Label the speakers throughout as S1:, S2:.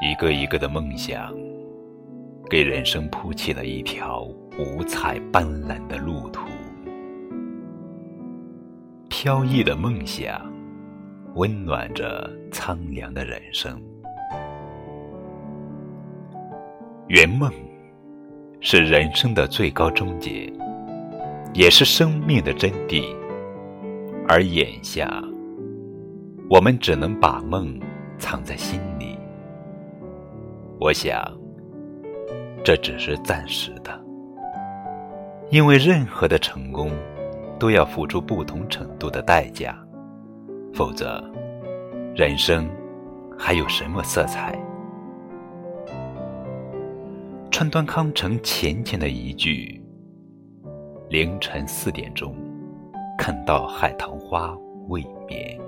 S1: 一个一个的梦想，给人生铺起了一条五彩斑斓的路途。飘逸的梦想，温暖着苍凉的人生。圆梦，是人生的最高终结，也是生命的真谛。而眼下，我们只能把梦藏在心里。我想，这只是暂时的，因为任何的成功都要付出不同程度的代价，否则，人生还有什么色彩？川端康成浅浅的一句：“凌晨四点钟，看到海棠花未眠”，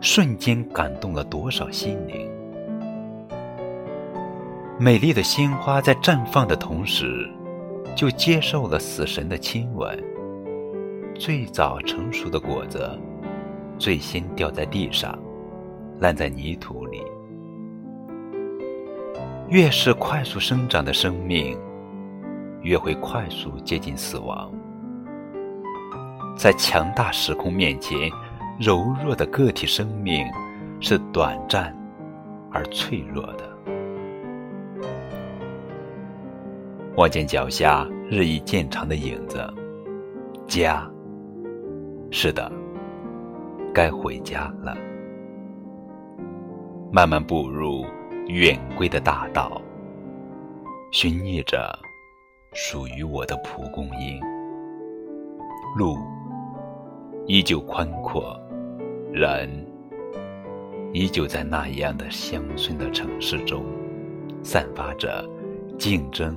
S1: 瞬间感动了多少心灵？美丽的鲜花在绽放的同时，就接受了死神的亲吻。最早成熟的果子，最先掉在地上，烂在泥土里。越是快速生长的生命，越会快速接近死亡。在强大时空面前，柔弱的个体生命是短暂而脆弱的。望见脚下日益渐长的影子，家。是的，该回家了。慢慢步入远归的大道，寻觅着属于我的蒲公英。路依旧宽阔，人依旧在那样的乡村的城市中，散发着竞争。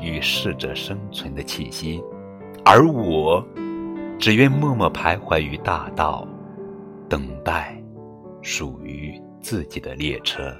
S1: 与适者生存的气息，而我只愿默默徘徊于大道，等待属于自己的列车。